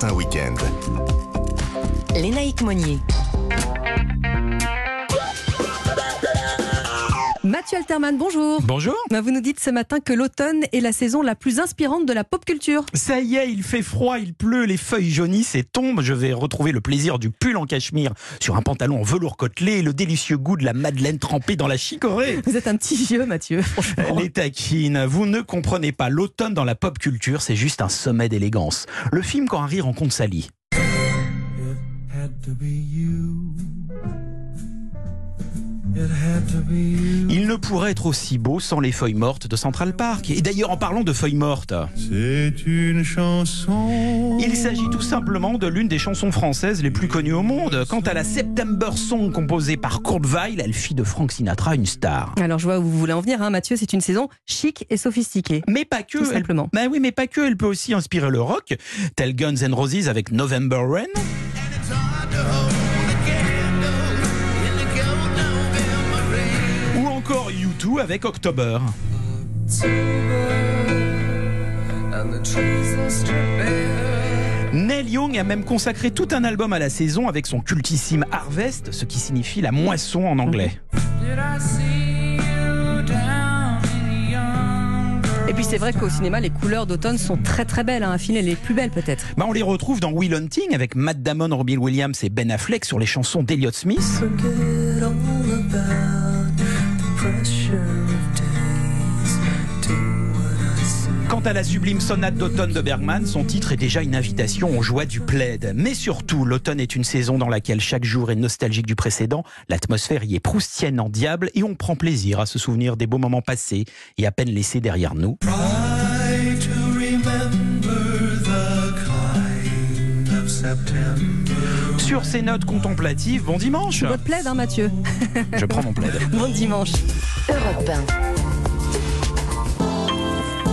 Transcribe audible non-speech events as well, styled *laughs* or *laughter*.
matin week-end. Lénaïque Monnier. Mathieu Alterman, bonjour. Bonjour. Bah, Vous nous dites ce matin que l'automne est la saison la plus inspirante de la pop culture. Ça y est, il fait froid, il pleut, les feuilles jaunissent et tombent. Je vais retrouver le plaisir du pull en cachemire sur un pantalon en velours côtelé et le délicieux goût de la madeleine trempée dans la chicorée. Vous êtes un petit vieux, Mathieu, franchement. Les taquines, vous ne comprenez pas, l'automne dans la pop culture, c'est juste un sommet d'élégance. Le film Quand rire rencontre Sally. Il ne pourrait être aussi beau sans les feuilles mortes de Central Park. Et d'ailleurs, en parlant de feuilles mortes, C'est une chanson. il s'agit tout simplement de l'une des chansons françaises les plus connues au monde. Quant à la September Song composée par Kurt Weill, elle fit de Frank Sinatra une star. Alors je vois où vous voulez en venir, hein, Mathieu. C'est une saison chic et sophistiquée. Mais pas que. Tout elle- simplement. Bah oui, mais pas que. Elle peut aussi inspirer le rock, tel Guns N' Roses avec November Rain. Encore U2 avec October. Neil Young a même consacré tout un album à la saison avec son cultissime Harvest, ce qui signifie la moisson en anglais. Et puis c'est vrai qu'au cinéma, les couleurs d'automne sont très très belles. Hein, à filer les plus belles peut-être. Bah, on les retrouve dans Will Hunting avec Matt Damon, Robin Williams et Ben Affleck sur les chansons d'Elliott Smith. Quant à la sublime sonate d'automne de Bergman, son titre est déjà une invitation aux joies du plaid. Mais surtout, l'automne est une saison dans laquelle chaque jour est nostalgique du précédent, l'atmosphère y est proustienne en diable et on prend plaisir à se souvenir des beaux moments passés et à peine laissés derrière nous. Sur ces notes contemplatives, bon dimanche Votre plaid, hein, Mathieu. Je prends mon plaid. *laughs* Bon dimanche. Europe 1.